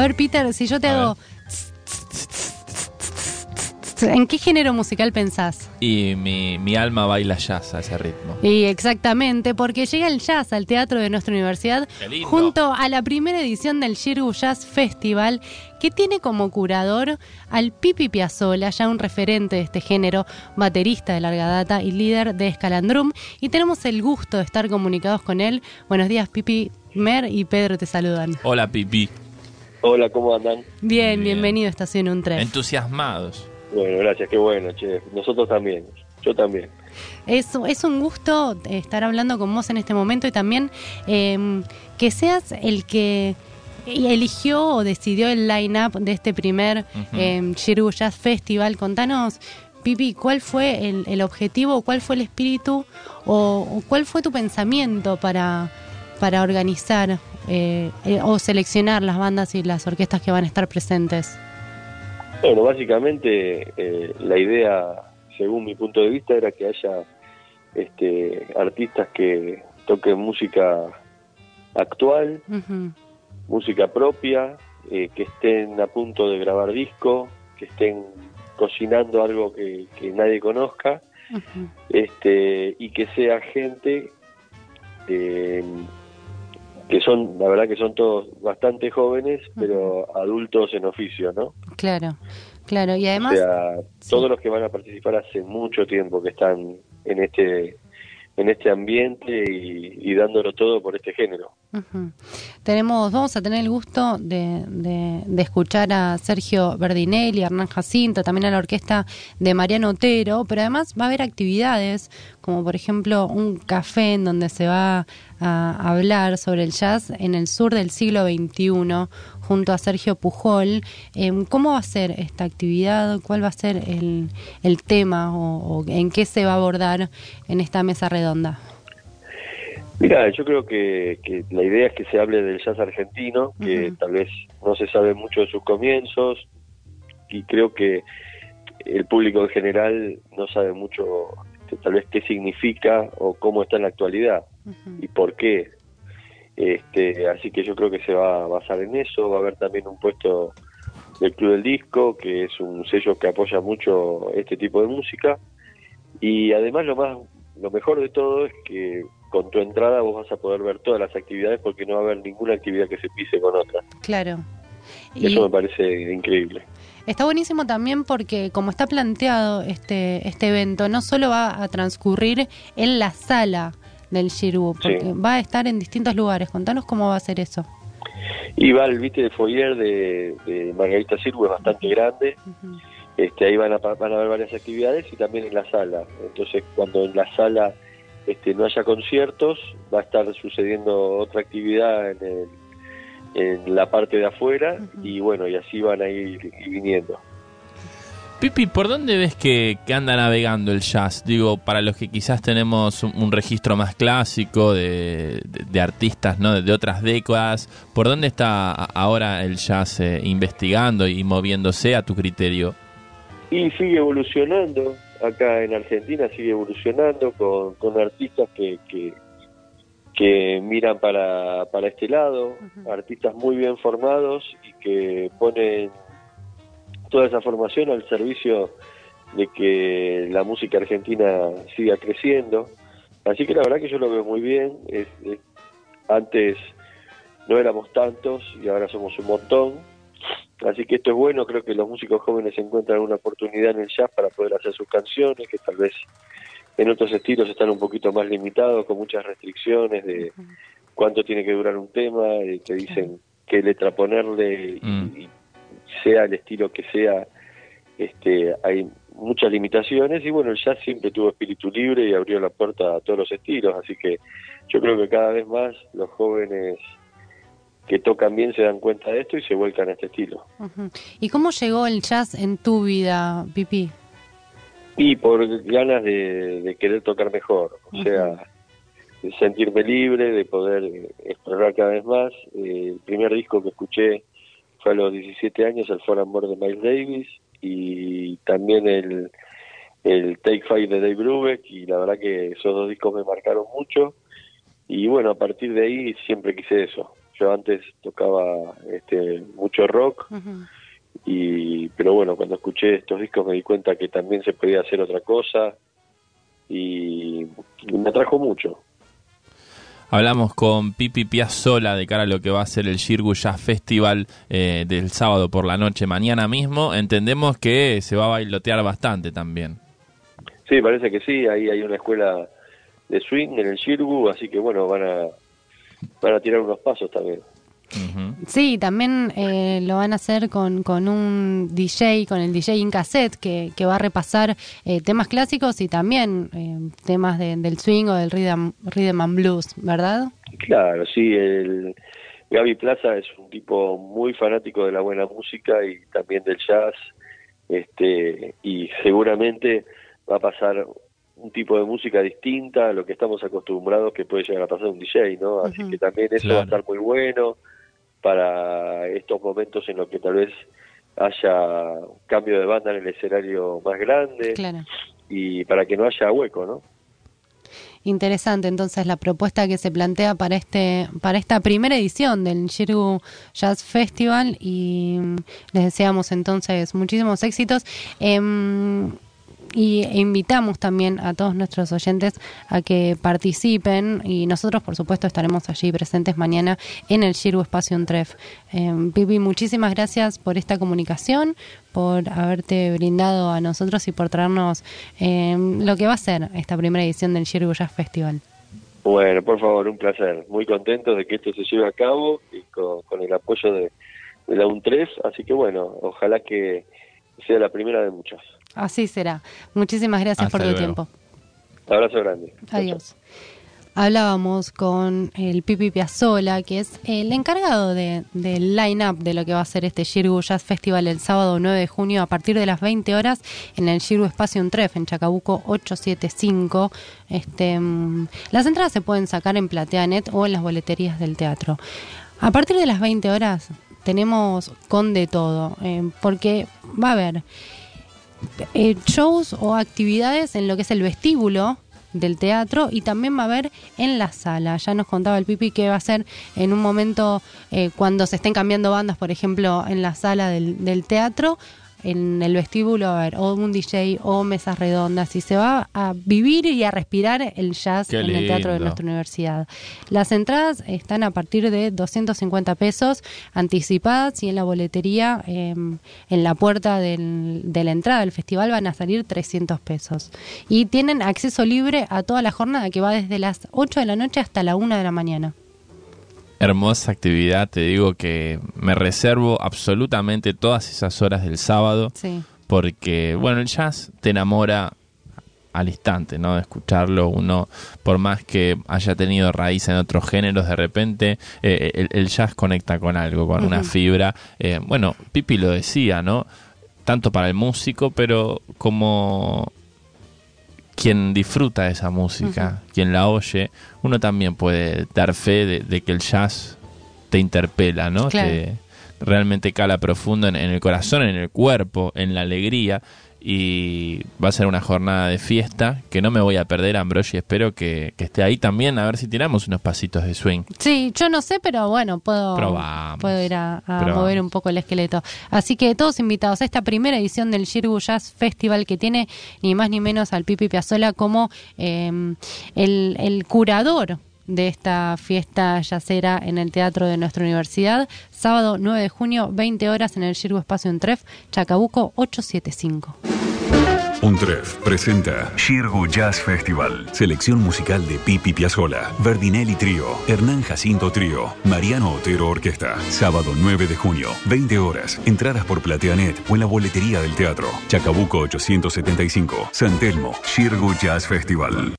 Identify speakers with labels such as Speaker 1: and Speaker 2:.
Speaker 1: A ver, Peter, si yo te hago... ¿En qué género musical pensás?
Speaker 2: Y mi, mi alma baila jazz a ese ritmo.
Speaker 1: Y exactamente, porque llega el jazz al teatro de nuestra universidad junto a la primera edición del Shirgu Jazz Festival, que tiene como curador al Pipi Piazzolla, ya un referente de este género, baterista de larga data y líder de Escalandrum. Y tenemos el gusto de estar comunicados con él. Buenos días, Pipi. Mer y Pedro te saludan.
Speaker 2: Hola, Pipi.
Speaker 3: Hola, ¿cómo andan?
Speaker 1: Bien,
Speaker 2: Bien.
Speaker 1: bienvenido a Estación Un 3.
Speaker 2: Entusiasmados.
Speaker 3: Bueno, gracias, qué bueno, che. Nosotros también, yo también.
Speaker 1: Es, es un gusto estar hablando con vos en este momento y también eh, que seas el que eligió o decidió el line-up de este primer eh, Shirgu Jazz Festival. Contanos, Pipi, ¿cuál fue el, el objetivo, cuál fue el espíritu o, o cuál fue tu pensamiento para, para organizar eh, eh, o seleccionar las bandas y las orquestas que van a estar presentes?
Speaker 3: Bueno, básicamente eh, la idea, según mi punto de vista, era que haya este, artistas que toquen música actual, música propia, eh, que estén a punto de grabar disco, que estén cocinando algo que, que nadie conozca, este, y que sea gente eh, que son, la verdad que son todos bastante jóvenes, pero adultos en oficio, ¿no?
Speaker 1: Claro, claro. Y además...
Speaker 3: o sea,
Speaker 1: sí.
Speaker 3: todos los que van a participar hace mucho tiempo que están en este en este ambiente y, y dándolo todo por este género.
Speaker 1: Ujú. Tenemos, vamos a tener el gusto de, de- de escuchar a Sergio Verdinelli, a Hernán Jacinto, también a la orquesta de Mariano Otero, pero además va a haber actividades como por ejemplo un café en donde se va a hablar sobre el jazz en el sur del siglo XXI junto a Sergio Pujol. Em, ¿Cómo va a ser esta actividad? ¿Cuál va a ser el, el tema o, o en qué se va a abordar en esta mesa redonda?
Speaker 3: Mira, yo creo que, que la idea es que se hable del jazz argentino, que tal vez no se sabe mucho de sus comienzos y creo que el público en general no sabe mucho este, tal vez qué significa o cómo está en la actualidad y por qué. Este, así que yo creo que se va a basar en eso. Va a haber también un puesto del Club del Disco, que es un sello que apoya mucho este tipo de música. Y además lo más, lo mejor de todo es que con tu entrada vos vas a poder ver todas las actividades porque no va a haber ninguna actividad que se pise con otra.
Speaker 1: Claro.
Speaker 3: Y eso me parece increíble.
Speaker 1: Está buenísimo también porque como está planteado este, este evento, no solo va a transcurrir en la sala del Shirbu, porque
Speaker 3: Sí.
Speaker 1: va a estar en distintos lugares. Contanos cómo va a ser eso.
Speaker 3: Y va el viste de foyer de, de Margarita Sirgu es bastante grande. Este, ahí van a, van a haber varias actividades y también en la sala. Entonces, cuando en la sala este, no haya conciertos, va a estar sucediendo otra actividad en, el- en la parte de afuera y bueno, y así van a ir, viniendo.
Speaker 2: Pipi, ¿por dónde ves que, que anda navegando el jazz? Digo, para los que quizás tenemos un, un registro más clásico de, de- de artistas ¿no? de, de otras décadas, ¿por dónde está ahora el jazz eh, investigando y moviéndose a tu criterio?
Speaker 3: Y sigue evolucionando, acá en Argentina sigue evolucionando con, con artistas que, que, que miran para, para este lado, artistas muy bien formados y que ponen toda esa formación al servicio de que la música argentina siga creciendo. Así que la verdad que yo lo veo muy bien. Es- es- antes no éramos tantos y ahora somos un montón. Así que esto es bueno, creo que los músicos jóvenes encuentran una oportunidad en el jazz para poder hacer sus canciones, que tal vez en otros estilos están un poquito más limitados, con muchas restricciones de cuánto tiene que durar un tema, eh, te dicen qué letra ponerle y,
Speaker 2: Mm.
Speaker 3: y sea el estilo que sea, este, hay muchas limitaciones y bueno, el jazz siempre tuvo espíritu libre y abrió la puerta a todos los estilos, así que yo creo que cada vez más los jóvenes que tocan bien se dan cuenta de esto y se vuelcan a este estilo.
Speaker 1: ¿Y cómo llegó el jazz en tu vida, Pipi?
Speaker 3: Y por ganas de, de querer tocar mejor, o sea, de sentirme libre, de poder explorar cada vez más. Eh, el primer disco que escuché fue a los 17 años, el For and More de Miles Davis, y también el, el Take Five de Dave Brubeck, y la verdad que esos dos discos me marcaron mucho. Y bueno, a partir de ahí siempre quise eso. Yo antes tocaba este, mucho rock, y pero bueno, cuando escuché estos discos me di cuenta que también se podía hacer otra cosa y, me atrajo mucho.
Speaker 2: Hablamos con Pipi Piazzola de cara a lo que va a ser el Shirgu Jazz Festival eh, del sábado por la noche, mañana mismo. Entendemos que se va a bailotear bastante también.
Speaker 3: Sí, parece que sí. Ahí hay una escuela de swing en el Shirgu, así que bueno, van a, van a tirar unos pasos también.
Speaker 1: Sí, también eh, lo van a hacer con, con un DJ, con el DJ in cassette, que, que va a repasar eh, temas clásicos y también eh, temas del swing o del rhythm, rhythm and blues, ¿verdad?
Speaker 3: Claro, sí. El Gaby Plaza es un tipo muy fanático de la buena música y también del jazz, este y seguramente va a pasar un tipo de música distinta a lo que estamos acostumbrados que puede llegar a pasar un DJ, ¿no? Así que también eso va a estar muy bueno para estos momentos en los que tal vez haya cambio de banda en el escenario más grande y para que no haya hueco, ¿no?
Speaker 1: Interesante, entonces la propuesta que se plantea para este para esta primera edición del Shirgu Jazz Festival y les deseamos entonces muchísimos éxitos. Eh, y invitamos también a todos nuestros oyentes a que participen y nosotros por supuesto estaremos allí presentes mañana en el Shiru Espacio Untref. Eh, Pipi, muchísimas gracias por esta comunicación, por haberte brindado a nosotros y por traernos eh, lo que va a ser esta primera edición del Shiru Jazz Festival.
Speaker 3: Bueno, por favor, un placer. Muy contento de que esto se lleve a cabo y con, el apoyo de, de la UNTREF, así que bueno, ojalá que sea la primera de muchas.
Speaker 1: Así será. Muchísimas gracias por tu tiempo.
Speaker 3: Un abrazo grande.
Speaker 1: Adiós. Hablábamos con el Pipi Piazzola, que es el encargado de, del line-up de lo que va a ser este Shirgu Jazz Festival el sábado 9 de junio a partir de las 20 horas en el Shirgu Espacio Tref en Chacabuco 875. Este, mm, las entradas se pueden sacar en Plateanet o en las boleterías del teatro. A partir de las 20 horas tenemos con de todo, eh, porque va a haber eh, shows o actividades en lo que es el vestíbulo del teatro y también va a haber en la sala. Ya nos contaba el Pipi que va a ser en un momento eh, cuando se estén cambiando bandas, por ejemplo, en la sala del, del teatro, en el vestíbulo a ver o un DJ o mesas redondas y se va a vivir y a respirar el jazz en el teatro de nuestra universidad. Las entradas están a partir de 250 pesos anticipadas y en la boletería, em, en la puerta del, de la entrada del festival van a salir 300 pesos. Y tienen acceso libre a toda la jornada que va desde las 8 de la noche hasta la 1 de la mañana
Speaker 2: hermosa actividad. Te digo que me reservo absolutamente todas esas horas del sábado. Porque, bueno, el jazz te enamora al instante, ¿no? De escucharlo, uno, por más que haya tenido raíz en otros géneros, de repente eh, el, jazz conecta con algo, con una fibra. Eh, bueno, Pipi lo decía, ¿no? Tanto para el músico, pero como quien disfruta de esa música, quien la oye, uno también puede dar fe de, que el jazz te interpela, ¿no? Te, realmente cala profundo en, el corazón, en el cuerpo, en la alegría y va a ser una jornada de fiesta que no me voy a perder, Ambrosi. Espero que, esté ahí también, a ver si tiramos unos pasitos de swing.
Speaker 1: Sí, yo no sé, pero bueno, puedo, puedo ir a, mover un poco el esqueleto. Así que todos invitados a esta primera edición del Shirgu Jazz Festival que tiene ni más ni menos al Pipi Piazzola como em, el, el curador de esta fiesta yacera en el teatro de nuestra universidad. Sábado 9 de junio, 20 horas en el Shirgu Espacio Tref, Chacabuco 875.
Speaker 4: Untref presenta Shirgu Jazz Festival. Selección musical de Pipi Piazzola, Verdinelli Trío, Hernán Jacinto Trío, Mariano Otero Orquesta. Sábado 9 de junio, 20 horas. Entradas por Plateanet o en la boletería del teatro. Chacabuco 875. San Telmo, Shirgu Jazz Festival.